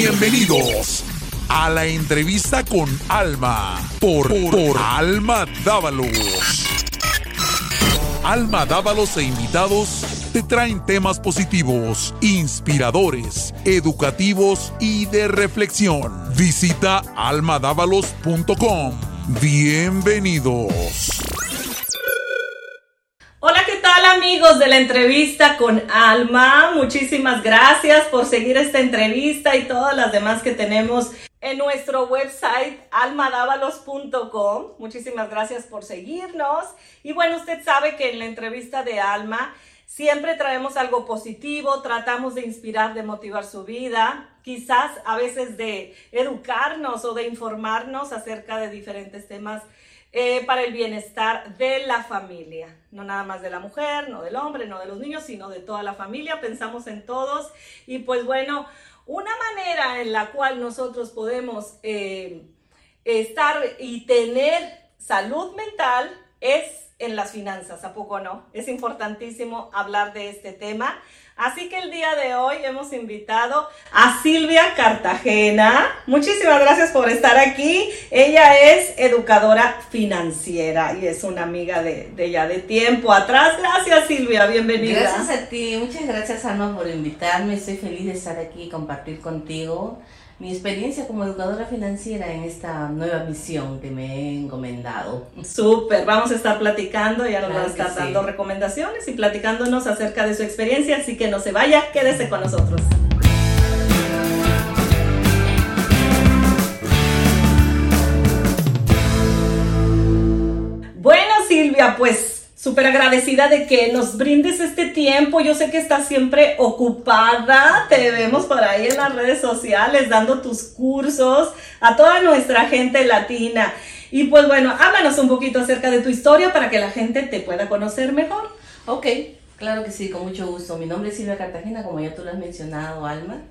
Bienvenidos a la entrevista con Alma por, Alma Dávalos. Alma Dávalos e invitados te traen temas positivos, inspiradores, educativos y de reflexión. Visita almadávalos.com. Bienvenidos. Hola, ¿qué tal amigos de la entrevista con Alma? Muchísimas gracias por seguir esta entrevista y todas las demás que tenemos en nuestro website almadavalos.com. Muchísimas gracias por seguirnos. Y bueno, usted sabe que en la entrevista de Alma siempre traemos algo positivo, tratamos de inspirar, de motivar su vida, quizás a veces de educarnos o de informarnos acerca de diferentes temas eh, para el bienestar de la familia. No nada más de la mujer, no del hombre, no de los niños, sino de toda la familia. Pensamos en todos. Y pues bueno, una manera en la cual nosotros podemos eh, estar y tener salud mental es en las finanzas, ¿a poco no? Es importantísimo hablar de este tema. Así que el día de hoy hemos invitado a Silvia Cartagena. Muchísimas gracias por estar aquí. Ella es educadora financiera y es una amiga de, ya de tiempo atrás. Gracias Silvia, bienvenida. Gracias a ti, muchas gracias Alma por invitarme. Estoy feliz de estar aquí y compartir contigo mi experiencia como educadora financiera en esta nueva misión que me he encomendado. Súper, vamos a estar platicando, ya nos Claro va a estar dando sí. recomendaciones y platicándonos acerca de su experiencia, así que no se vaya, quédese con nosotros. Bueno, Silvia, pues súper agradecida de que nos brindes este tiempo. Yo sé que estás siempre ocupada. Te vemos por ahí en las redes sociales dando tus cursos a toda nuestra gente latina. Y pues bueno, háblanos un poquito acerca de tu historia para que la gente te pueda conocer mejor. Ok, claro que sí, con mucho gusto. Mi nombre es Silvia Cartagena, como ya tú lo has mencionado, Alma.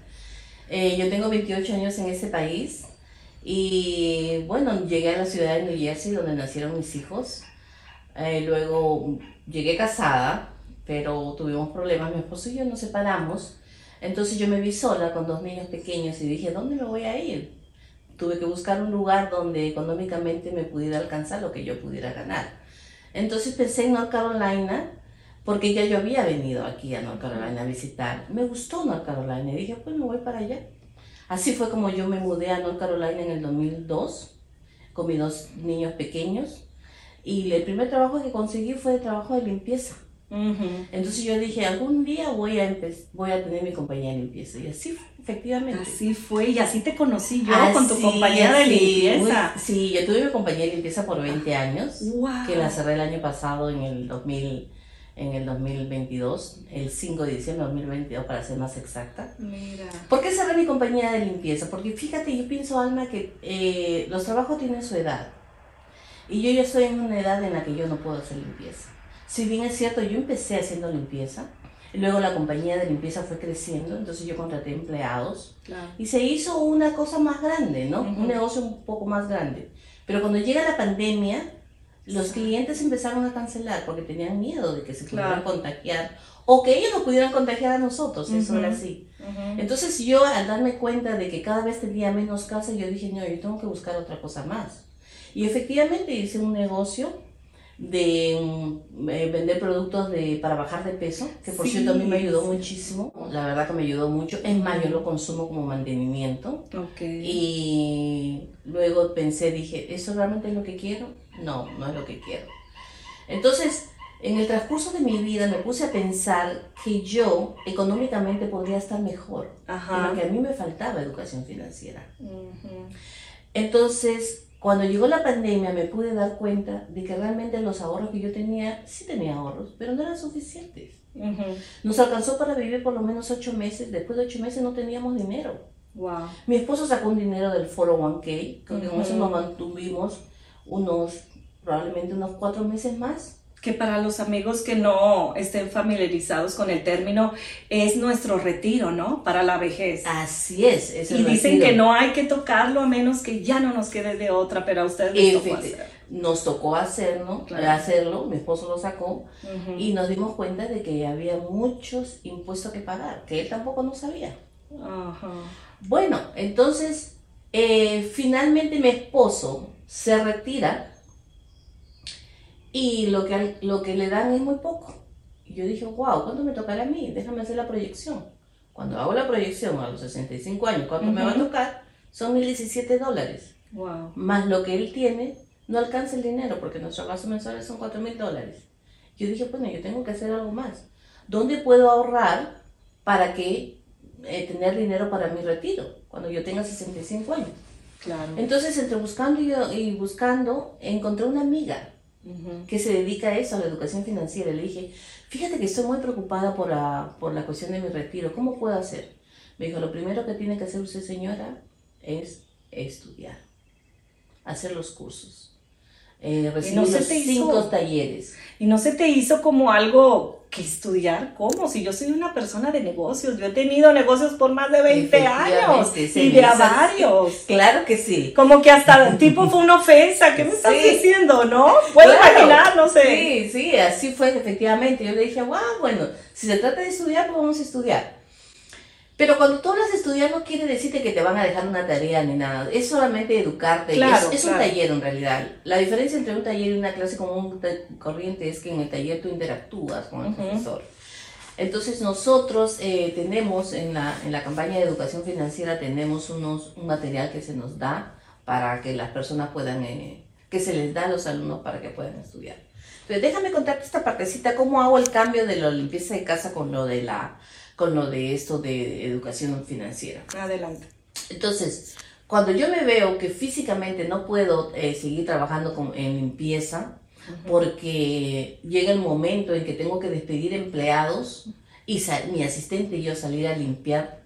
Eh, yo tengo 28 años en este país y bueno, llegué a la ciudad de New Jersey donde nacieron mis hijos. Eh, luego llegué casada, pero tuvimos problemas, mi esposo y yo nos separamos. Entonces yo me vi sola con dos niños pequeños y dije, ¿dónde me voy a ir? Tuve que buscar un lugar donde económicamente me pudiera alcanzar lo que yo pudiera ganar. Entonces pensé en North Carolina, porque ya yo había venido aquí a North Carolina a visitar. Me gustó North Carolina y dije, pues me voy para allá. Así fue como yo me mudé a North Carolina en el 2002 con mis dos niños pequeños. Y el primer trabajo que conseguí fue de trabajo de limpieza. Entonces yo dije, algún día voy a, voy a tener mi compañía de limpieza. Y así fue, efectivamente. Así fue, y así te conocí yo Así, con tu compañía de limpieza. sí, yo tuve mi compañía de limpieza por 20 años, Wow. que la cerré el año pasado en el 2000, en el 2022, el 5 de diciembre de 2022 para ser más exacta. Mira. ¿Por qué cerré mi compañía de limpieza? Porque fíjate, yo pienso, Alma, que eh, los trabajos tienen su edad. Y yo ya estoy en una edad en la que yo no puedo hacer limpieza. Si bien es cierto, yo empecé haciendo limpieza, luego la compañía de limpieza fue creciendo, entonces yo contraté empleados Claro. y se hizo una cosa más grande, ¿no? Un negocio un poco más grande. Pero cuando llega la pandemia, los clientes empezaron a cancelar porque tenían miedo de que se pudieran Claro. contagiar o que ellos nos pudieran contagiar a nosotros, eso Ujú. era así. Entonces yo al darme cuenta de que cada vez tenía menos casa, yo dije, no, yo tengo que buscar otra cosa más. Y efectivamente hice un negocio de mm, eh, vender productos de, para bajar de peso, que por Sí, cierto a mí me ayudó muchísimo, la verdad que me ayudó mucho, es más, yo lo consumo como mantenimiento. Y luego pensé, dije, ¿eso realmente es lo que quiero? No, no es lo que quiero. Entonces, en el transcurso de mi vida me puse a pensar que yo económicamente podría estar mejor, Ajá. pero que a mí me faltaba educación financiera. Entonces, cuando llegó la pandemia me pude dar cuenta de que realmente los ahorros que yo tenía, sí tenía ahorros, pero no eran suficientes. Ujú. Nos alcanzó para vivir por lo menos ocho meses, después de ocho meses no teníamos dinero. Wow. Mi esposo sacó un dinero del 401k, que con eso Ujú. nos mantuvimos unos, probablemente unos cuatro meses más. Que para los amigos que no estén familiarizados con el término, es nuestro retiro, ¿no? Para la vejez. Así es. es y dicen retiro. que no hay que tocarlo a menos que ya no nos quede de otra, pero a ustedes les tocó hacer. Nos tocó hacerlo, Claro. hacerlo, mi esposo lo sacó y nos dimos cuenta de que había muchos impuestos que pagar, que él tampoco no sabía. Ajá. Bueno, entonces, eh, finalmente mi esposo se retira y lo que, lo que le dan es muy poco. Y yo dije, wow, ¿cuánto me tocará a mí? Déjame hacer la proyección. Cuando hago la proyección a los 65 años, ¿cuánto me va a tocar? Son 1.017 dólares. Wow. Más lo que él tiene, no alcanza el dinero porque nuestros gastos mensuales son 4.000 dólares. Yo dije, bueno, yo tengo que hacer algo más. ¿Dónde puedo ahorrar para que eh, tener dinero para mi retiro cuando yo tenga 65 años? Claro. Entonces, entre buscando y, y buscando, encontré una amiga que se dedica a eso, a la educación financiera. Le dije, fíjate que estoy muy preocupada por la, por la cuestión de mi retiro, ¿cómo puedo hacer? Me dijo, lo primero que tiene que hacer usted, señora, es estudiar, hacer los cursos, eh, recibir los cinco talleres. Y no se te hizo como algo que estudiar, ¿cómo? Si yo soy una persona de negocios, yo he tenido negocios por más de 20 años y de a varios. Claro que sí. Como que hasta el tipo fue una ofensa, ¿qué me estás diciendo, no? Puedo imaginar, no sé. Sí, sí, así fue efectivamente. Yo le dije, wow, bueno, si se trata de estudiar, pues vamos a estudiar. Pero cuando tú hablas de estudiar no quiere decirte que te van a dejar una tarea ni nada, es solamente educarte, claro, es, un taller en realidad. La diferencia entre un taller y una clase común corriente es que en el taller tú interactúas con el profesor. Entonces nosotros eh, tenemos en la, en la campaña de educación financiera tenemos unos, un material que se nos da para que las personas puedan, eh, que se les da a los alumnos para que puedan estudiar. Entonces déjame contarte esta partecita, cómo hago el cambio de la limpieza de casa con lo de la con lo de esto de educación financiera. Adelante. Entonces, cuando yo me veo que físicamente no puedo eh, seguir trabajando con, en limpieza, porque llega el momento en que tengo que despedir empleados y mi asistente y yo salir a limpiar,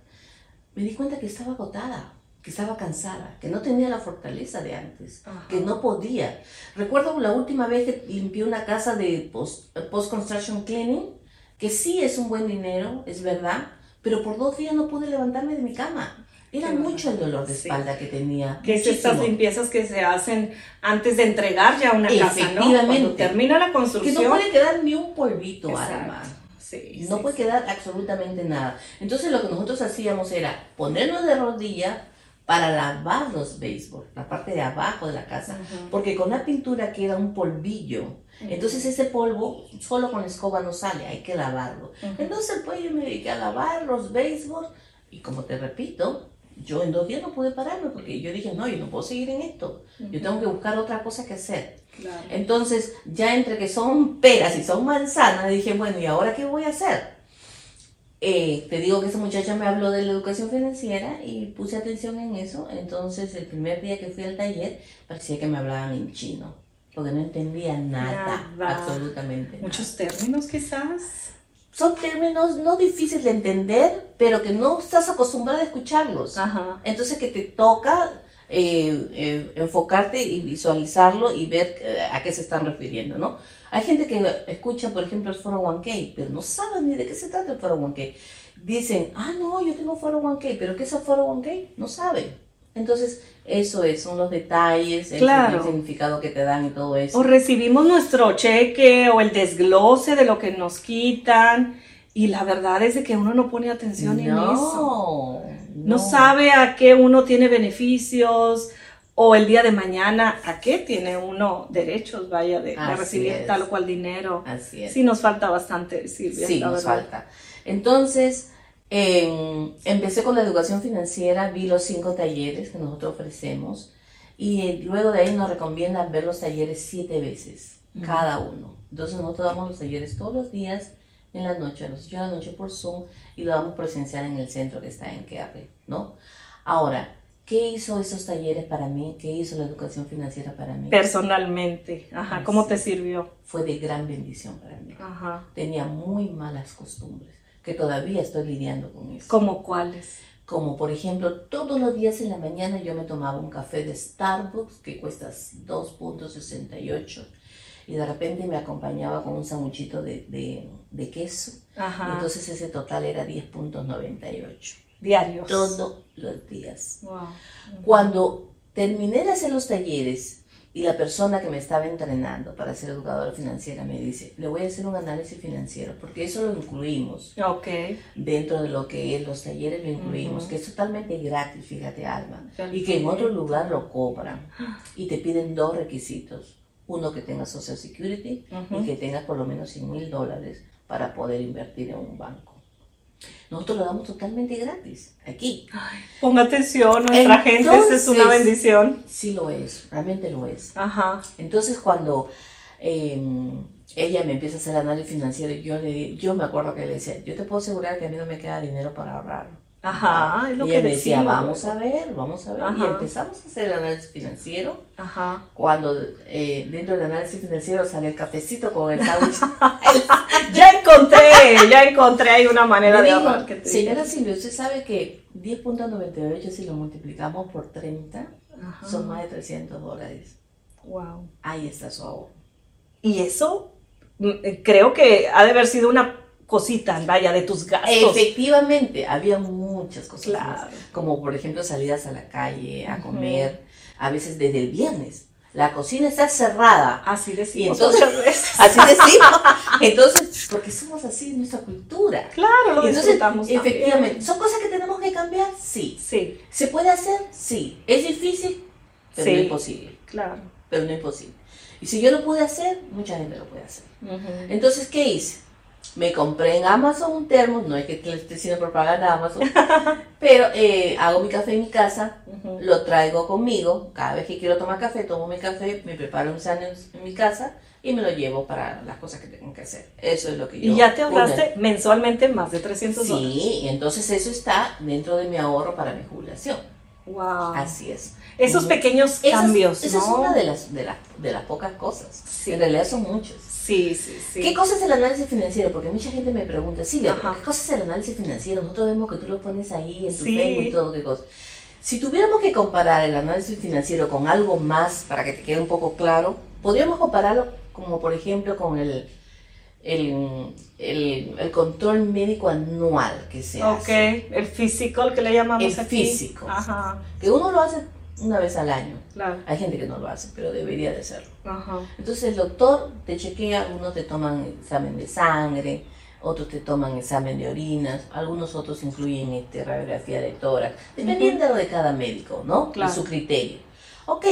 me di cuenta que estaba agotada, que estaba cansada, que no tenía la fortaleza de antes, que no podía. Recuerdo la última vez que limpié una casa de post-construction cleaning, que sí es un buen dinero, es verdad, pero por dos días no pude levantarme de mi cama. Era mucho el dolor de espalda que tenía. Que es estas limpiezas que se hacen antes de entregar ya una casa, ¿no? Cuando termina la construcción. Que no puede quedar ni un polvito, Alma. Sí, no puede quedar absolutamente nada. Entonces lo que nosotros hacíamos era ponernos de rodilla para lavar los béisbol, la parte de abajo de la casa, porque con la pintura queda un polvillo entonces ese polvo solo con la escoba no sale, hay que lavarlo. Entonces pues yo me dediqué a lavar los béisbol y como te repito, yo en dos días no pude pararme porque yo dije, no, yo no puedo seguir en esto, yo tengo que buscar otra cosa que hacer. Entonces ya entre que son peras y son manzanas, dije, bueno, ¿y ahora qué voy a hacer? Eh, te digo que esa muchacha me habló de la educación financiera y puse atención en eso. Entonces, el primer día que fui al taller, parecía que me hablaban en chino porque no entendía nada, absolutamente. Muchos términos quizás. Son términos no difíciles de entender, pero que no estás acostumbrada a escucharlos. Entonces que te toca eh, eh, enfocarte y visualizarlo y ver eh, a qué se están refiriendo, ¿no? Hay gente que escucha, por ejemplo, el foro 1K, pero no sabe ni de qué se trata el foro 1K. Dicen, ah, no, yo tengo foro 1K, pero ¿qué es el foro 1K? No saben. Entonces, eso es, son los detalles, el, significado que te dan y todo eso. O recibimos nuestro cheque o el desglose de lo que nos quitan y la verdad es de que uno no pone atención en eso. No. sabe a qué uno tiene beneficios o el día de mañana a qué tiene uno derechos, vaya, de, recibir tal o cual dinero. Así es. Sí nos falta bastante, Silvia. Sí, nos falta. Entonces, empecé con la educación financiera, vi los cinco talleres que nosotros ofrecemos y luego de ahí nos recomiendan ver los talleres siete veces, cada uno. Entonces nosotros damos los talleres todos los días en la noche, a las 8 de la noche por Zoom y lo damos presencial en el centro que está en Queape, ¿no? Ahora, ¿qué hizo esos talleres para mí? ¿Qué hizo la educación financiera para mí? Personalmente, ajá, ¿cómo te sirvió? Fue de gran bendición para mí. Ajá. Tenía muy malas costumbres que todavía estoy lidiando con eso. ¿Como cuáles? Como por ejemplo, todos los días en la mañana yo me tomaba un café de Starbucks que cuesta 2.68 y de repente me acompañaba con un sanguchito de, de, queso. Ajá. Entonces ese total era 10.98. Diarios. Todos los días. Wow. Cuando terminé de hacer los talleres Y la persona que me estaba entrenando para ser educadora financiera me dice, le voy a hacer un análisis financiero, porque eso lo incluimos. Ok. Dentro de lo que es los talleres lo incluimos, que es totalmente gratis, fíjate Alma. Y que en otro lugar lo cobran. Y te piden dos requisitos. Uno que tengas Social Security y que tengas por lo menos 100 mil dólares para poder invertir en un banco. Nosotros lo damos totalmente gratis, aquí. Ponga atención, nuestra gente, esa es una Entonces- bendición. Sí lo es, realmente lo es. Ajá. Entonces cuando eh, ella me empieza a hacer análisis financiero, yo, le, yo me acuerdo que le decía, yo te puedo asegurar que a mí no me queda dinero para ahorrar. Ajá, es lo y que me decía, decimos. vamos a ver, vamos a ver. Y Ajá. empezamos a hacer el análisis financiero. Ajá. Cuando eh, dentro del análisis financiero sale el cafecito con el sándwich. Ya encontré, ya encontré ahí una manera de que te Señora Silvia, usted sabe que 10.98 si lo multiplicamos por 30 Ajá. son más de 300 dólares. Wow. Ahí está su ahorro. Y eso mm, eh, creo que ha de haber sido una cosita, vaya, de tus gastos. Efectivamente, había muchas cosas Claro. más, como por ejemplo salidas a la calle, a comer, a veces desde el viernes. La cocina está cerrada. Así Y decimos entonces, muchas veces. así decimos. Entonces, porque somos así en nuestra cultura. Claro, lo Y entonces, disfrutamos también. efectivamente, ¿son cosas que tenemos que cambiar? Sí. Sí, ¿Se puede hacer? Sí. ¿Es difícil? Pero Sí. no imposible. claro. Pero no imposible. Y si yo lo pude hacer, mucha gente lo puede hacer. Ujú. Entonces, ¿qué hice? Me compré en Amazon un termo, no es que le esté haciendo propaganda a Amazon, pero eh, hago mi café en mi casa, lo traigo conmigo, cada vez que quiero tomar café, tomo mi café, me preparo un sándwich en mi casa y me lo llevo para las cosas que tengo que hacer. Eso es lo que yo... Y ya te una- ahorraste mensualmente más de 300 dólares. Sí, y entonces eso está dentro de mi ahorro para mi jubilación. Wow. Así es. Esos pequeños cambios, Esa es una de las, de, las, de las pocas cosas. Sí. En realidad son muchas. Sí, sí, sí. ¿Qué cosa es el análisis financiero? Porque mucha gente me pregunta, Silvia, ¿pero Ajá. ¿qué cosa es el análisis financiero? Nosotros vemos que tú lo pones ahí en tu Sí. Facebook y todo, ¿qué cosa? Si tuviéramos que comparar el análisis financiero con algo más, para que te quede un poco claro, podríamos compararlo como, por ejemplo, con el, el, el, el control médico anual que se Ok, hace. el physical que le llamamos El aquí. físico. Ajá, Que uno lo hace una vez al año. claro. Hay gente que no lo hace, pero debería de hacerlo. Ajá. Entonces el doctor te chequea, algunos te toman examen de sangre, otros te toman examen de orinas, algunos otros incluyen este, radiografía de tórax, dependiendo de cada médico, ¿no? Claro. De su criterio. Ok,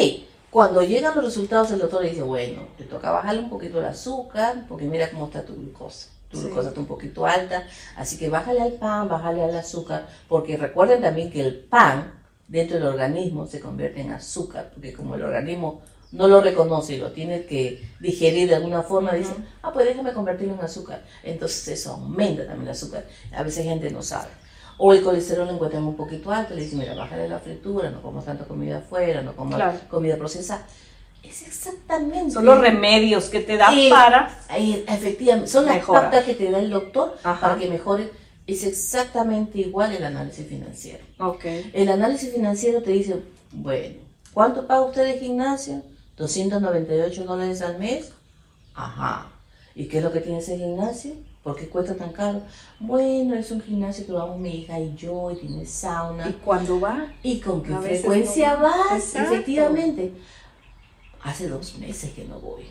cuando llegan los resultados el doctor le dice, bueno, te toca bajarle un poquito el azúcar, porque mira cómo está tu glucosa. Tu Sí. glucosa está un poquito alta, así que bájale al pan, bájale al azúcar, porque recuerden también que el pan dentro del organismo se convierte en azúcar, porque como el organismo no lo reconoce y lo tiene que digerir de alguna forma, dice, ah, pues déjame convertirlo en azúcar. Entonces eso aumenta también el azúcar. A veces gente no sabe. O el colesterol lo encuentran un poquito alto, le dicen, mira, bájale la fritura, no comas tanta comida afuera, no comas Claro. comida procesada. Es exactamente. Son los remedios que te da para. Efectivamente, son las pautas que te da el doctor Ajá. para que mejore. Es exactamente igual el análisis financiero. Ok. El análisis financiero te dice, bueno, ¿cuánto paga usted de gimnasio? 298 dólares al mes. Ajá. ¿Y qué es lo que tiene ese gimnasio? ¿Por qué cuesta tan caro? Bueno, es un gimnasio que vamos mi hija y yo, y tiene sauna. ¿Y cuándo va? ¿Y con qué A frecuencia no. vas? Exacto. Efectivamente. Hace dos meses que no voy.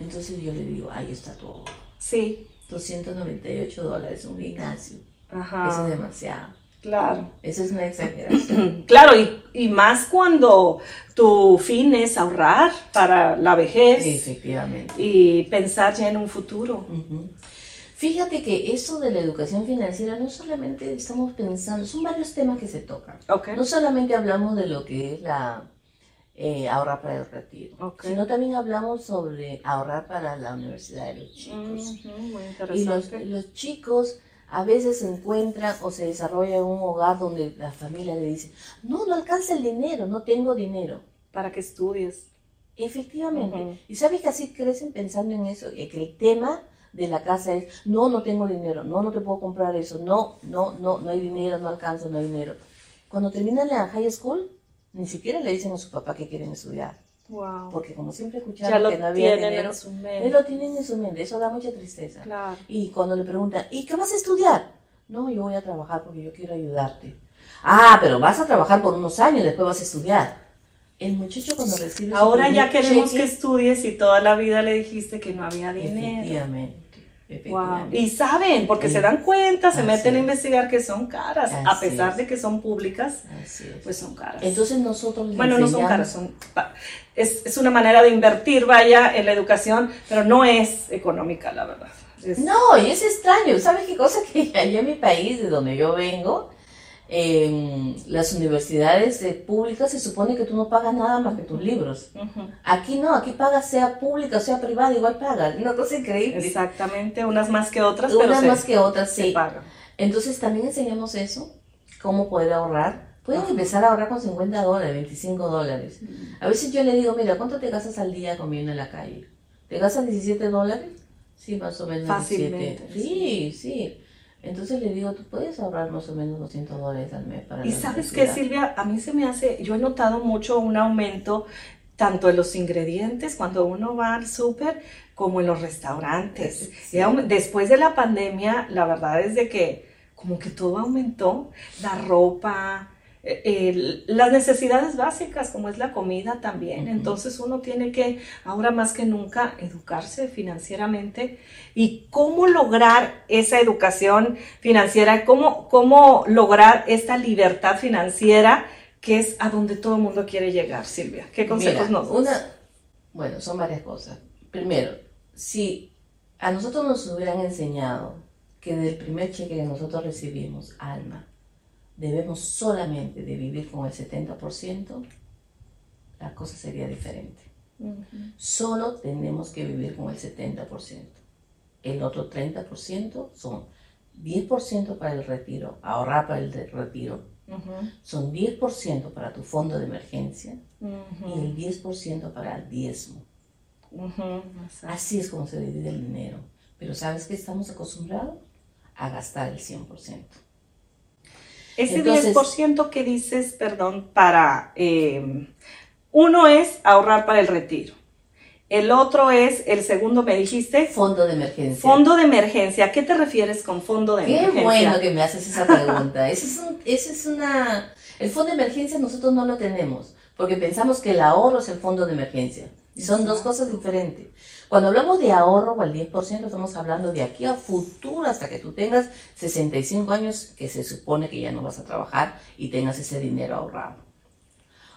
Entonces yo le digo, ahí está tu ahorro. Sí. 298 dólares un gimnasio. Eso Ajá. es demasiado. Claro. Eso es una exageración. Claro, y, y más cuando tu fin es ahorrar para la vejez Efectivamente. y pensar ya en un futuro. Fíjate que eso de la educación financiera no solamente estamos pensando, son varios temas que se tocan. No solamente hablamos de lo que es la eh, ahorrar para el retiro, Ok. sino también hablamos sobre ahorrar para la universidad de los chicos. Ujú, muy Y los, interesante. los chicos a veces se encuentran o se desarrollan en un hogar donde la familia le dice, no, no alcanza el dinero, no tengo dinero. Para que estudies. Efectivamente. Ujú. Y sabes que así crecen pensando en eso, que el tema de la casa es, no, no tengo dinero, no, no te puedo comprar eso, no, no, no, no hay dinero, no alcanzo, no hay dinero. Cuando terminan la high school, ni siquiera le dicen a su papá que quieren estudiar, Wow. porque como siempre escucharon que no había dinero, en su mente. lo tienen en su mente, eso da mucha tristeza. Claro. Y cuando le preguntan, ¿y qué vas a estudiar? No, yo voy a trabajar porque yo quiero ayudarte. Ah, pero vas a trabajar por unos años, después vas a estudiar. El muchacho cuando recibe su Ahora ya queremos cheque, que estudies y toda la vida le dijiste que no había dinero. Efectivamente. Wow. Y saben, porque Sí. se dan cuenta, se Así meten a es. investigar que son caras, a pesar es. de que son públicas, pues son caras. Entonces nosotros bueno, no son caras, son, es, es una manera de invertir, vaya, en la educación, pero no es económica, la verdad. Es- No, y es extraño. ¿Sabes qué cosa? Que allá en mi país, de donde yo vengo, en las universidades públicas se supone que tú no pagas nada más que tus libros. Ujú. Aquí no, aquí pagas sea pública o sea privada, igual pagas. Una cosa increíble. Exactamente, unas más que otras, pero Unas se, más que otras, se sí. pagan. Entonces también enseñamos eso, cómo poder ahorrar. Pueden empezar a ahorrar con 50 dólares, 25 dólares. A veces yo le digo, mira, ¿cuánto te gastas al día comiendo en la calle? ¿Te gastas 17 dólares? Sí, más o menos Fácilmente, 17. Sí, sí. Entonces le digo, tú puedes ahorrar más o menos 200 dólares al mes para Y la sabes qué. Silvia, a mí se me hace, yo he notado mucho un aumento tanto en los ingredientes cuando uno va al súper como en los restaurantes. Sí. Después de la pandemia, la verdad es de que como que todo aumentó, la ropa, eh, las necesidades básicas como es la comida también. Entonces uno tiene que ahora más que nunca educarse financieramente y cómo lograr esa educación financiera, cómo, cómo lograr esta libertad financiera que es a donde todo el mundo quiere llegar, Silvia. ¿Qué consejos Mira, nos das? una, bueno, son varias cosas. Primero, si a nosotros nos hubieran enseñado que del primer cheque que nosotros recibimos, alma, debemos solamente de vivir con el 70%, la cosa sería diferente. Ujú. Solo tenemos que vivir con el 70%. El otro 30% son 10% para el retiro, ahorrar para el retiro, Ujú. son 10% para tu fondo de emergencia y Ujú. el 10% para el diezmo. Así es como se divide el dinero. Pero ¿sabes qué estamos acostumbrados? A gastar el 100%. Ese Entonces- 10% que dices, perdón, para, eh, uno es ahorrar para el retiro. El otro es, el segundo me dijiste, Fondo de emergencia. fondo de emergencia. ¿A qué te refieres con fondo de Qué emergencia? bueno que me haces esa pregunta. Ese es, un- ese es una... El fondo de emergencia nosotros no lo tenemos, porque pensamos que el ahorro es el fondo de emergencia. Y son dos cosas diferentes. Cuando hablamos de ahorro al 10%, estamos hablando de aquí a futuro, hasta que tú tengas 65 años, que se supone que ya no vas a trabajar y tengas ese dinero ahorrado.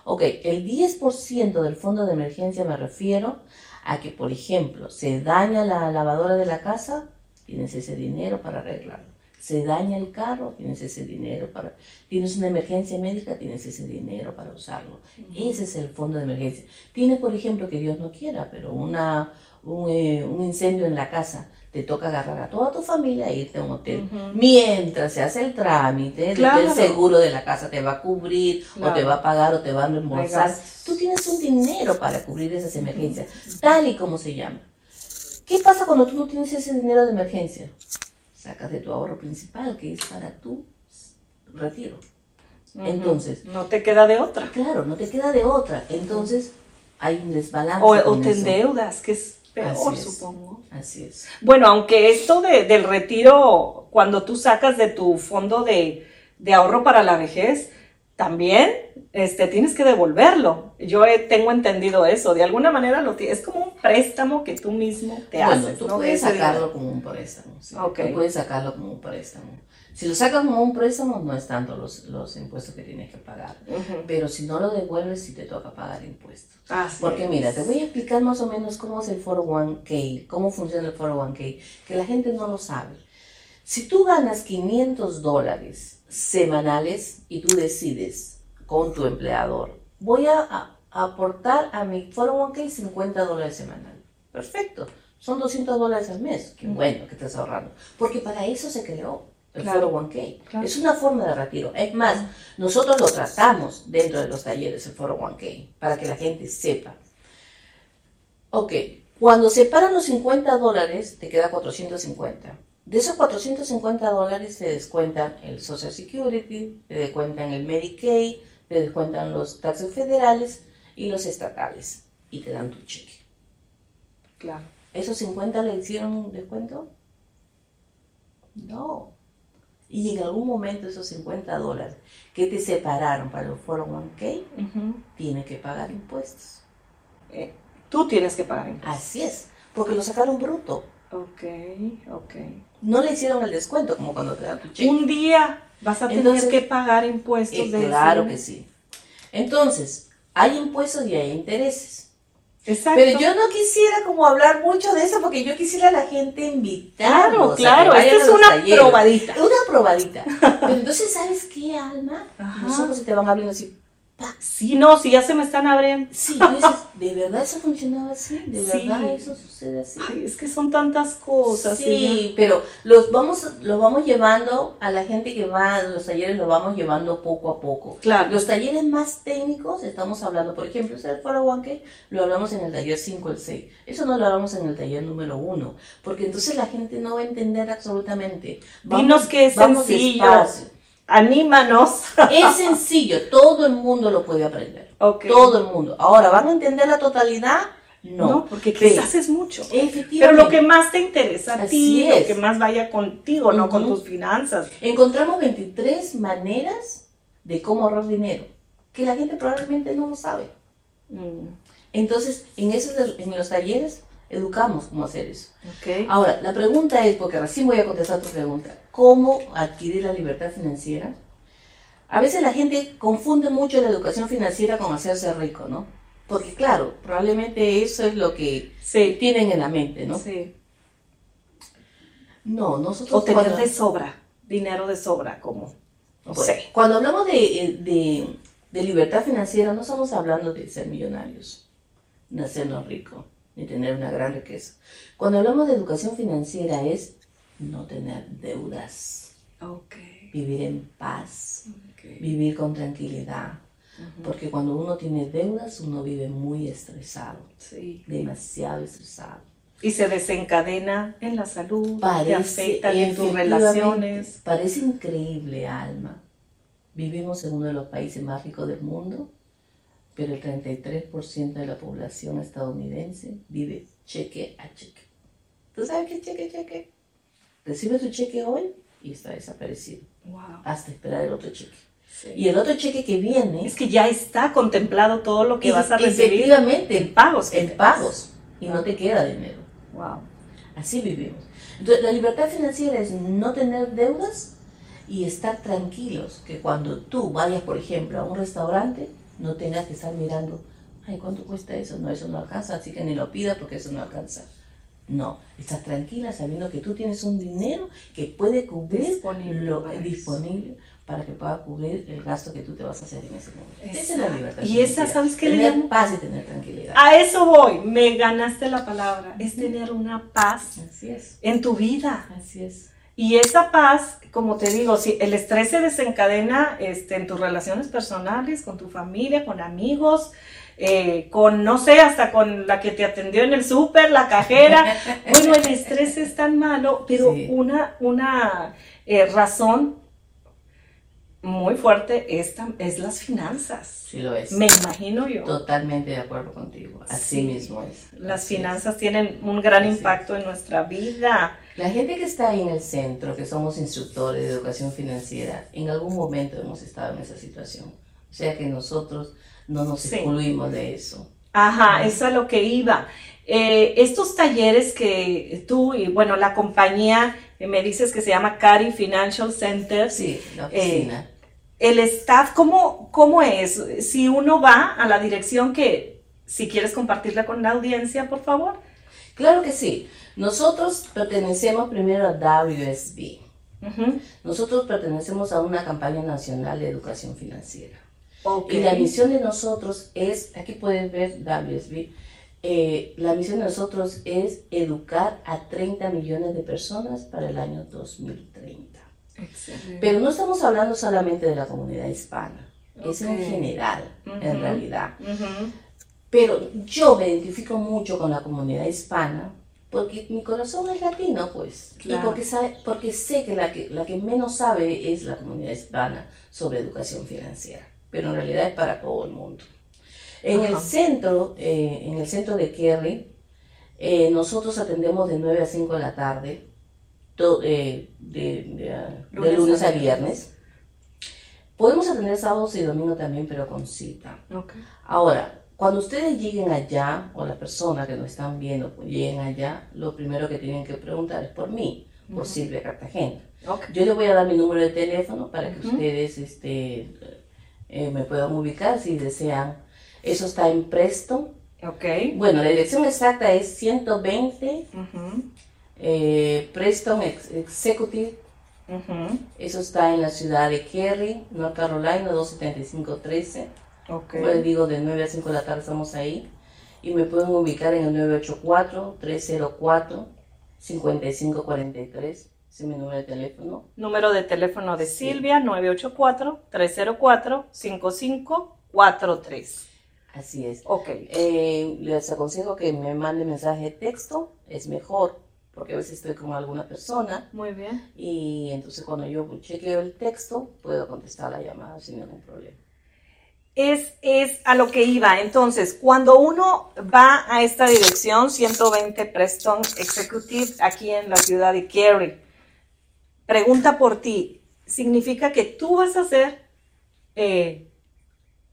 Ok, el 10% del fondo de emergencia me refiero a que, por ejemplo, se daña la lavadora de la casa, tienes ese dinero para arreglarlo. Se daña el carro, tienes ese dinero para... Tienes una emergencia médica, tienes ese dinero para usarlo. Ese es el fondo de emergencia. Tienes, por ejemplo, que Dios no quiera, pero una, un, eh, un incendio en la casa, te toca agarrar a toda tu familia e irte a un hotel. Mientras se hace el trámite, Claro. el seguro de la casa te va a cubrir, o te va a pagar, o te va a reembolsar. Tú tienes un dinero para cubrir esas emergencias, tal y como se llama. ¿Qué pasa cuando tú no tienes ese dinero de emergencia? Sacas de tu ahorro principal, que es para tu retiro. Entonces, No te queda de otra. claro, no te queda de otra. Entonces, hay un desbalance. O, o te eso. endeudas, que es peor, Así es. supongo. Así es. Bueno, aunque esto de- del retiro, cuando tú sacas de tu fondo de, de ahorro para la vejez, también este, tienes que devolverlo. Yo he- tengo entendido eso. De alguna manera lo es como un préstamo que tú mismo te bueno, haces. tú ¿no? puedes sacarlo como un préstamo. sí. Tú puedes sacarlo como un préstamo. Si lo sacas como un préstamo, no es tanto los, los impuestos que tienes que pagar. Pero si no lo devuelves, sí te toca pagar impuestos. Así Porque es. mira, te voy a explicar más o menos cómo es el 401k, cómo funciona el 401k, que la gente no lo sabe. Si tú ganas 500 dólares semanales y tú decides con tu empleador, voy a, a- a aportar a mi 401k 50 dólares semanal. Perfecto. Son 200 dólares al mes. Qué bueno que estás ahorrando. Porque para eso se creó el Claro. 401k. Claro. Es una forma de retiro. Es más, nosotros lo tratamos dentro de los talleres, el 401k, para que la gente sepa. Ok, cuando separan los 50 dólares, te queda 450. De esos 450 dólares te descuentan el Social Security, te descuentan el Medicaid, te descuentan los taxes federales y los estatales. Y te dan tu cheque. Claro. ¿Esos 50 le hicieron un descuento? No. y en algún momento esos 50 dólares que te separaron para el 401k, Ujú. tienes que pagar impuestos. Eh, tú tienes que pagar impuestos. Así es, porque lo sacaron bruto. Ok, ok. No le hicieron el descuento como cuando te dan tu cheque. Un día vas a tener que pagar impuestos Eh, de claro ese- que sí. Entonces, hay impuestos y hay intereses. Exacto. Pero yo no quisiera como hablar mucho de eso porque yo quisiera a la gente invitar. Claro, claro. Esta es una probadita. Una probadita. Pero entonces, ¿sabes qué, Alma? Ajá. Los ojos se te van abriendo así. Sí, no, si ya se me están abriendo. Sí, ¿de verdad eso funcionaba así? ¿De Sí. verdad eso sucede así? Ay, es que son tantas cosas. Sí, pero los vamos, los vamos llevando a la gente que va a los talleres, los vamos llevando poco a poco. Claro. Los talleres más técnicos, estamos hablando, por ejemplo, Foro One lo hablamos en el taller 5 el 6. Eso no lo hablamos en el taller número 1, porque entonces la gente no va a entender absolutamente. Dinos que es vamos sencillo. despacio. Anímanos. Es sencillo, todo el mundo lo puede aprender. Todo el mundo. Ahora, ¿van a entender la totalidad? No. No, porque Pero- quizás es mucho. Efectivamente. Pero lo que más te interesa a ti, es. lo que más vaya contigo, no con tus finanzas. Encontramos 23 maneras de cómo ahorrar dinero, que la gente probablemente no lo sabe. Mm, Entonces, en, esos, en los talleres, educamos cómo hacer eso. ok. Ahora, la pregunta es, porque recién voy a contestar tu pregunta, ¿cómo adquirir la libertad financiera? A veces la gente confunde mucho la educación financiera con hacerse rico, ¿no? Porque claro, probablemente eso es lo que Sí. tienen en la mente, ¿no? Sí. No, nosotros... O tener de sobra, dinero de sobra, como. No sé. Cuando hablamos de, de- de libertad financiera, no estamos hablando de ser millonarios, ni hacernos ricos, ni tener una gran riqueza. Cuando hablamos de educación financiera es no tener deudas, Ok. vivir en paz, ok. vivir con tranquilidad. Porque cuando uno tiene deudas, uno vive muy estresado, Sí. demasiado estresado. Y se desencadena en la salud, te Parece, afecta en tus relaciones. Parece increíble, Alma. Vivimos en uno de los países más ricos del mundo, pero el 33% de la población estadounidense vive cheque a cheque. ¿Tú sabes qué es cheque a cheque? Recibe tu cheque hoy y está desaparecido, Wow. hasta esperar el otro cheque. Sí. Y el otro cheque que viene, Es que ya está contemplado todo lo que y- vas a recibir efectivamente, en pagos. en pagos, y no te queda dinero. Wow. Así vivimos. Entonces, la libertad financiera es no tener deudas y estar tranquilos. Que cuando tú vayas, por ejemplo, a un restaurante, no tengas que estar mirando, ay, ¿cuánto cuesta eso? No, eso no alcanza, así que ni lo pidas porque eso no alcanza. No, estás tranquila sabiendo que tú tienes un dinero que puede cubrir Disponible lo para disponible para que pueda cubrir el gasto que tú te vas a hacer en ese momento. Esa es la libertad. Y esa. ¿sabes qué le llamo? paz y tener tranquilidad. A eso voy. Me ganaste la palabra. Es tener una paz Así es, en tu vida. así es. Y esa paz, como te digo, si el estrés se desencadena este, en tus relaciones personales, con tu familia, con amigos, eh, con, no sé, hasta con la que te atendió en el súper, la cajera. Bueno, el estrés es tan malo, pero Sí. una, una eh, razón muy fuerte es, las finanzas. Sí lo es. Me imagino yo. Totalmente de acuerdo contigo. Así Sí. mismo es. Las Así es. finanzas tienen un gran Así es. impacto en nuestra vida. La gente que está ahí en el centro, que somos instructores de educación financiera, en algún momento hemos estado en esa situación. O sea que nosotros no nos Sí. excluimos de eso. Ajá, eso es lo que iba. Eh, estos talleres que tú y bueno, la compañía eh, me dices que se llama Cari Financial Center, Sí, la Eh, oficina. el staff, ¿cómo, ¿cómo es? Si uno va a la dirección que, si quieres compartirla con la audiencia, por favor. Claro que sí. Nosotros pertenecemos primero a WSB. Nosotros pertenecemos a una campaña nacional de educación financiera. Y la misión de nosotros es, aquí puedes ver WSB, eh, la misión de nosotros es educar a 30 millones de personas para el año 2030. Excelente. Pero no estamos hablando solamente de la comunidad hispana, es en general, en realidad. Pero yo me identifico mucho con la comunidad hispana porque mi corazón es latino, pues. Claro. Y porque, sabe- porque sé que la, que la que menos sabe es la comunidad hispana sobre educación financiera. Pero en realidad es para todo el mundo. En el centro, eh, en el centro de Kerry, eh, nosotros atendemos de 9 a 5 de la tarde eh, de, lunes, a viernes. Podemos atender sábados y domingos también, pero con cita. Ahora, cuando ustedes lleguen allá, o las personas que nos están viendo pues, lleguen allá, lo primero que tienen que preguntar es por mí, por Silvia Cartagena. Yo les voy a dar mi número de teléfono para que ustedes este, eh, me puedan ubicar si desean. Eso está en Preston. Okay. Bueno, la dirección exacta es 120 eh, Preston Executive. Eso está en la ciudad de Kerry, North Carolina, 27513. Okay. Pues digo, de 9 a 5 de la tarde estamos ahí. Y me pueden ubicar en el 984-304-5543. Ese es mi número de teléfono. Número de teléfono de Silvia, 984-304-5543. Así es. Ok. Eh, les aconsejo que me mande mensaje de texto, es mejor, porque a veces estoy con alguna persona. Muy bien. Y entonces cuando yo chequeo el texto, puedo contestar la llamada sin ningún problema es, es a lo que iba. Entonces, cuando uno va a esta dirección, 120 Preston Executive, aquí en la ciudad de Cary, pregunta por ti, significa que tú vas a ser eh,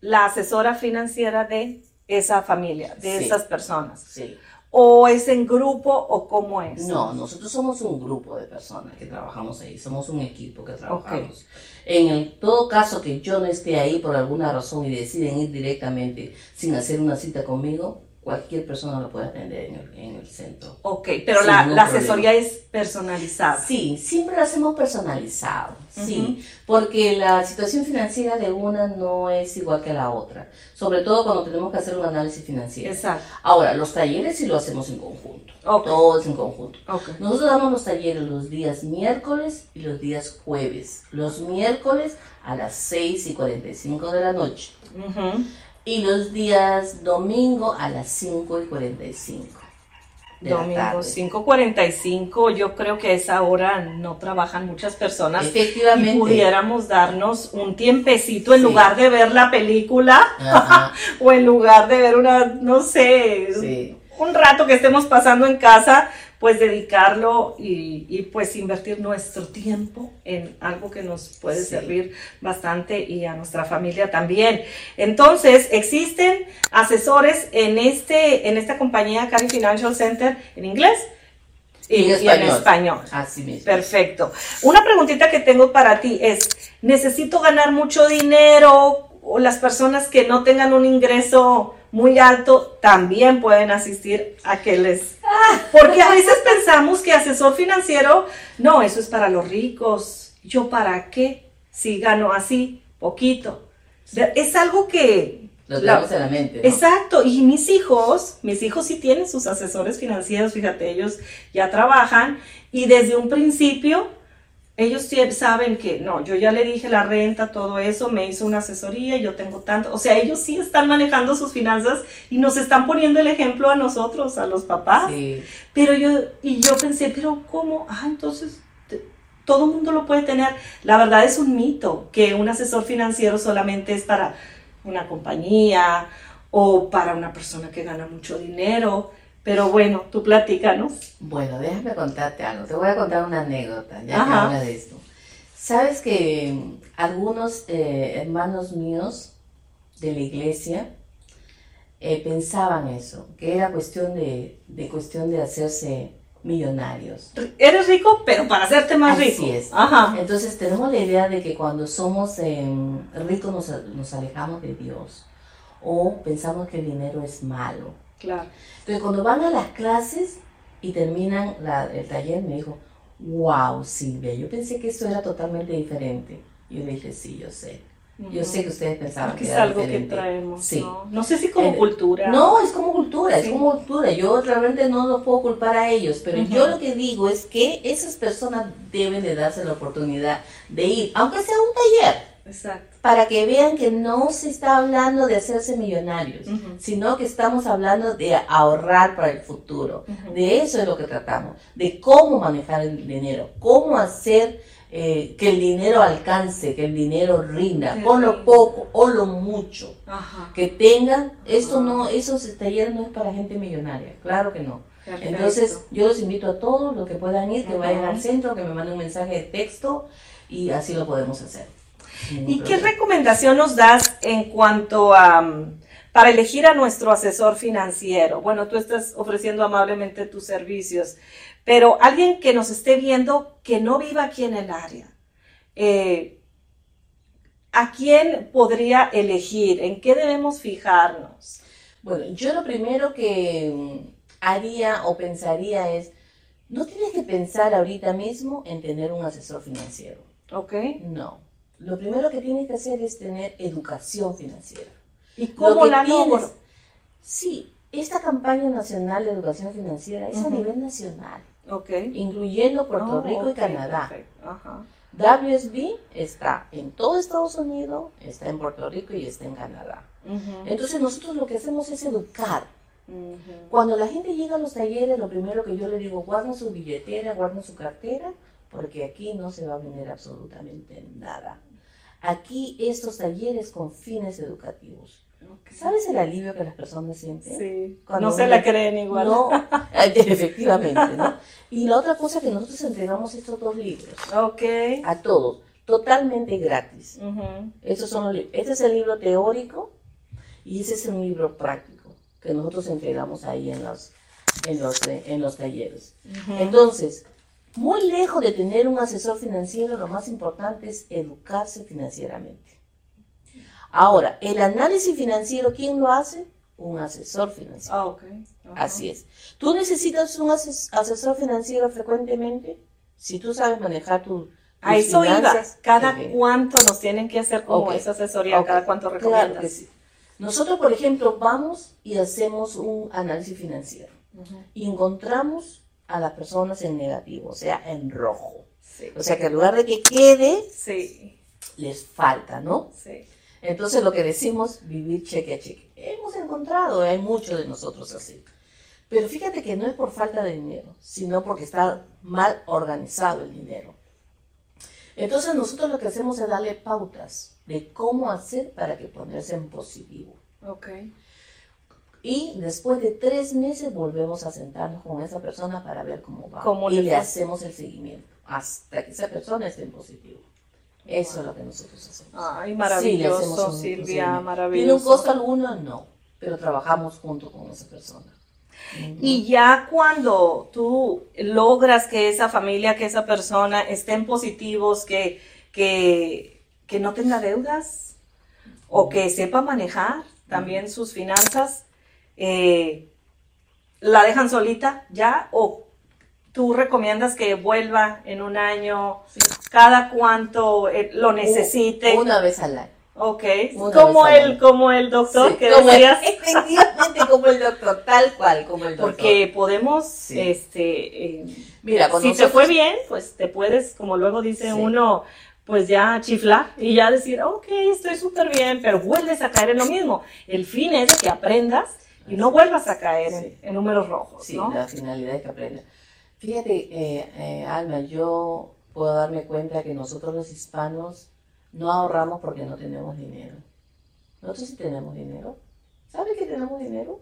la asesora financiera de esa familia, de esas personas. Sí. ¿O es en grupo o cómo es? No, nosotros somos un grupo de personas que trabajamos ahí, somos un equipo que trabajamos. En el, todo caso que yo no esté ahí por alguna razón y deciden ir directamente sin hacer una cita conmigo, cualquier persona lo puede atender en el, en el centro. Ok, pero la, la asesoría es personalizada. Sí, siempre lo hacemos personalizado, sí, porque la situación financiera de una no es igual que la otra, sobre todo cuando tenemos que hacer un análisis financiero. Exacto. Ahora, los talleres sí lo hacemos en conjunto, okay. todos en conjunto. Okay. Nosotros damos los talleres los días miércoles y los días jueves. Los miércoles a las 6 y 45 de la noche. Uh y los días domingo a las 5 y 45. Domingo 5.45, yo creo que a esa hora no trabajan muchas personas. Efectivamente. Y pudiéramos darnos un tiempecito en lugar de ver la película o en lugar de ver una, no sé, un rato que estemos pasando en casa, pues dedicarlo y, pues invertir nuestro tiempo en algo que nos puede servir bastante y a nuestra familia también. Entonces, existen asesores en, este, en esta compañía Cari Financial Center en inglés. Y, en español. Así mismo. Perfecto. Una preguntita que tengo para ti es, ¿necesito ganar mucho dinero o las personas que no tengan un ingreso muy alto también pueden asistir a que les... Porque a veces pensamos que asesor financiero, no, eso es para los ricos. ¿Yo para qué? Si gano así, poquito. Es algo que... Lo tenemos en la mente. Exacto. Y mis hijos, mis hijos sí tienen sus asesores financieros, fíjate, ellos ya trabajan y desde un principio ellos saben que no, yo ya le dije la renta, todo eso, me hizo una asesoría, yo tengo tanto, o sea, ellos sí están manejando sus finanzas y nos están poniendo el ejemplo a nosotros, a los papás. Sí. Pero yo, y yo pensé, pero ¿cómo? Ah, entonces todo el mundo lo puede tener. La verdad es un mito que un asesor financiero solamente es para una compañía o para una persona que gana mucho dinero. Pero bueno, tú platícanos. Bueno, déjame contarte algo. Te voy a contar una anécdota, ya que habla de esto. Sabes que algunos eh, hermanos míos de la iglesia eh, pensaban eso, que era cuestión de, de, cuestión de hacerse millonarios. Eres rico, pero para hacerte más rico. Así es. Ajá. Entonces tenemos la idea de que cuando somos em, ricos nos, nos alejamos de Dios o pensamos que el dinero es malo. Claro. Entonces, cuando van a las clases y terminan el taller, me dijo, wow, Silvia, yo pensé que eso era totalmente diferente. Yo le dije, sí, yo sé. Yo sé que ustedes pensaban que, es era algo diferente. que traemos. Sí. ¿no? sé si como cultura. No, es como cultura, es como cultura. Yo realmente no lo puedo culpar a ellos, pero yo lo que digo es que esas personas deben de darse la oportunidad de ir, aunque sea un taller. Exacto. Para que vean que no se está hablando de hacerse millonarios, sino que estamos hablando de ahorrar para el futuro. De eso es lo que tratamos, de cómo manejar el dinero, cómo hacer eh, que el dinero alcance, que el dinero rinda, con lo poco o lo mucho que tengan. Esto no, esos talleres no es para gente millonaria, claro que no. Entonces, yo los invito a todos los que puedan ir, que vayan al centro, que me manden un mensaje de texto y así lo podemos hacer. ¿Y qué recomendación nos das en cuanto a mm, para elegir a nuestro asesor financiero? Bueno, tú estás ofreciendo amablemente tus servicios, pero alguien que nos esté viendo que no viva aquí en el área, eh, ¿a quién podría elegir? ¿En qué debemos fijarnos? Bueno, yo lo primero que mm, haría o pensaría es, no tienes que pensar ahorita mismo en tener un asesor financiero. Ok. No. Lo primero que tienes que hacer es tener educación financiera. ¿Y cómo la logro? Sí, esta campaña nacional de educación financiera es a nivel nacional. Incluyendo Puerto oh, Rico y Canadá. Ajá. WSB está en todo Estados Unidos, está en Puerto Rico y está en Canadá. Entonces nosotros lo que hacemos es educar. Cuando la gente llega a los talleres, lo primero que yo le digo, guarden su billetera, guarden su cartera, porque aquí no se va a vender absolutamente nada. Aquí estos talleres con fines educativos. ¿Sabes el alivio que las personas sienten? Sí. Cuando no se la creen igual. No, efectivamente, ¿no? Y la otra cosa que nosotros entregamos estos dos libros. Ok. A todos, totalmente gratis. Estos son este es el libro teórico y ese es un libro práctico que nosotros entregamos ahí en los, en los, en los talleres. Entonces, muy lejos de tener un asesor financiero, lo más importante es educarse financieramente. Ahora, el análisis financiero, ¿quién lo hace? Un asesor financiero. Ah, ok. Así es. ¿Tú necesitas un asesor financiero frecuentemente? Si tú sabes manejar tu, a eso iba. ¿Cada cuánto nos tienen que hacer como esa asesoría? ¿Cada cuánto recomiendas? Nosotros, por ejemplo, vamos y hacemos un análisis financiero y encontramos a las personas en negativo, o sea, en rojo. O sea, que en lugar de que quede, les falta, ¿no? Sí. Entonces, lo que decimos, vivir cheque a cheque. Hemos encontrado, hay muchos de nosotros así. Pero fíjate que no es por falta de dinero, sino porque está mal organizado el dinero. Entonces nosotros lo que hacemos es darle pautas de cómo hacer para que ponerse en positivo. Ok. Y después de tres meses volvemos a sentarnos con esa persona para ver cómo va. ¿Cómo y le hacemos el seguimiento hasta que esa persona esté en positivo. Eso es lo que nosotros hacemos. Ay, maravilloso, Silvia, maravilloso. ¿Tiene un costo alguno? No, pero trabajamos junto con esa persona. Y ya cuando tú logras que esa familia, que esa persona estén positivos, que, que, que no tenga deudas o que sepa manejar también sus finanzas, eh, ¿la dejan solita ya o tú recomiendas que vuelva en un año, cada cuánto eh, lo necesite? Una vez al año. Ok, como el, como el doctor que como efectivamente como el doctor, tal cual, como el doctor. Porque podemos, este, eh, Mira, si te fue bien, pues te puedes, como luego dice uno, pues ya chiflar y ya decir, ok, estoy súper bien, pero vuelves a caer en lo mismo. El fin es que aprendas y no vuelvas a caer en, números rojos. Sí, la finalidad es que aprendas. Fíjate, eh, eh, Alma, yo puedo darme cuenta que nosotros los hispanos no ahorramos porque no tenemos dinero. Nosotros sí tenemos dinero. ¿Sabes que tenemos dinero?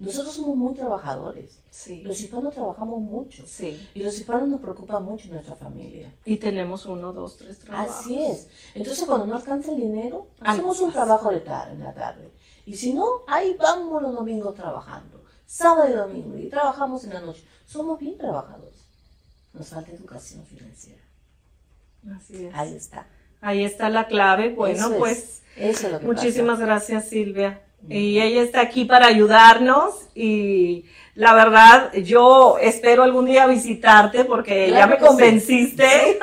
Nosotros somos muy trabajadores. Sí. Los hispanos trabajamos mucho. Sí. Y los hispanos nos preocupa mucho nuestra familia. Y tenemos uno, dos, tres trabajos. Así es. Entonces, cuando no alcanza el dinero, hacemos un trabajo de tarde, en la tarde. Y si no, ahí vamos los domingos trabajando. Sábado y domingo. Y trabajamos en la noche. Somos bien trabajadores. Nos falta educación financiera. Así es. Ahí está. Ahí está la clave. Bueno, pues muchísimas gracias Silvia. Y ella está aquí para ayudarnos y la verdad yo espero algún día visitarte porque ya me convenciste.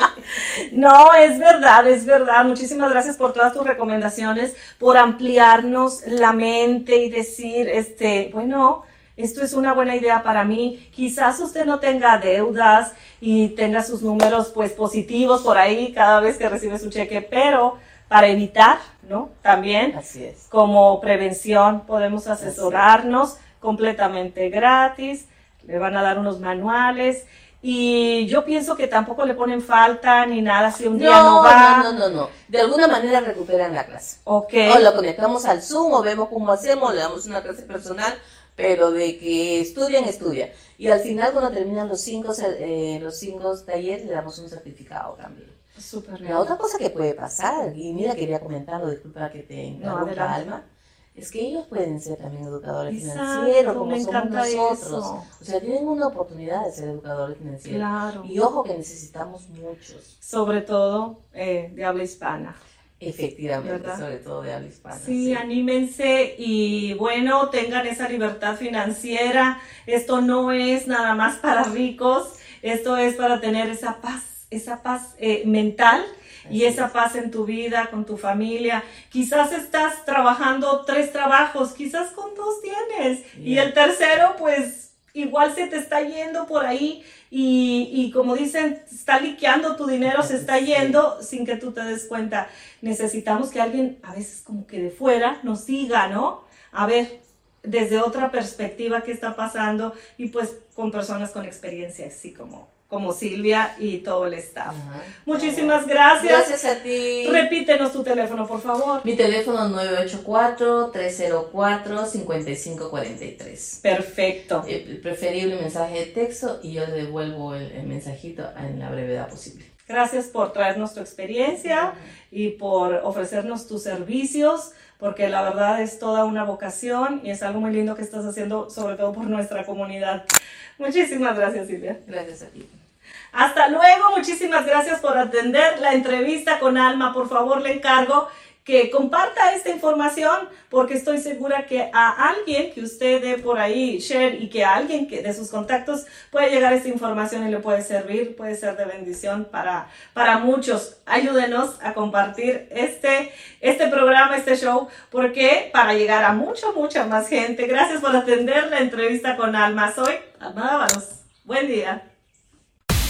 no, es verdad, es verdad. Muchísimas gracias por todas tus recomendaciones, por ampliarnos la mente y decir, este, bueno, esto es una buena idea para mí. Quizás usted no tenga deudas y tenga sus números pues positivos por ahí cada vez que recibe su cheque, pero para evitar, ¿no? También Así es. como prevención podemos asesorarnos completamente gratis. Le van a dar unos manuales y yo pienso que tampoco le ponen falta ni nada si un día no, va. No, no, no, no. De alguna manera recuperan la clase. Ok. O lo conectamos al Zoom o vemos cómo hacemos, le damos una clase personal pero de que estudian, estudian. Y al final cuando terminan los cinco, eh, los cinco talleres le damos un certificado también. Súper La otra cosa que puede pasar, y mira, quería comentarlo, disculpa que te interrumpa, Alma, es que ellos pueden ser también educadores financieros, como somos nosotros. O sea, tienen una oportunidad de ser educadores financieros. Claro. Y ojo que necesitamos muchos. Sobre todo eh, de habla hispana. Efectivamente, sobre todo de habla hispana. Sí, anímense y bueno, tengan esa libertad financiera. Esto no es nada más para ricos, esto es para tener esa paz, esa paz eh, mental y esa paz en tu vida, con tu familia. Quizás estás trabajando tres trabajos, quizás con dos tienes y el tercero pues igual se te está yendo por ahí y, como dicen, está liqueando tu dinero, se está yendo sin que tú te des cuenta. Necesitamos que alguien, a veces como que de fuera, nos diga, ¿no? A ver, desde otra perspectiva qué está pasando y pues con personas con experiencia, así como como Silvia y todo el staff. Muchísimas gracias. Gracias a ti. Repítenos tu teléfono, por favor. Mi teléfono 984-304-5543. Perfecto. El preferible mensaje de texto y yo devuelvo el, mensajito en la brevedad posible. Gracias por traernos tu experiencia y por ofrecernos tus servicios, porque la verdad es toda una vocación y es algo muy lindo que estás haciendo, sobre todo por nuestra comunidad. Muchísimas gracias, Silvia. Gracias a ti. Hasta luego, muchísimas gracias por atender la entrevista con Alma. Por favor, le encargo que comparta esta información porque estoy segura que a alguien que usted dé por ahí share y que a alguien que de sus contactos puede llegar esta información y le puede servir, puede ser de bendición para, para muchos. Ayúdenos a compartir este, este programa, este show, porque para llegar a mucha, mucha más gente. Gracias por atender la entrevista con Alma. Soy Alma Buen día.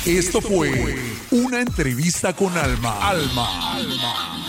Esto fue una entrevista con Alma. Alma. Alma.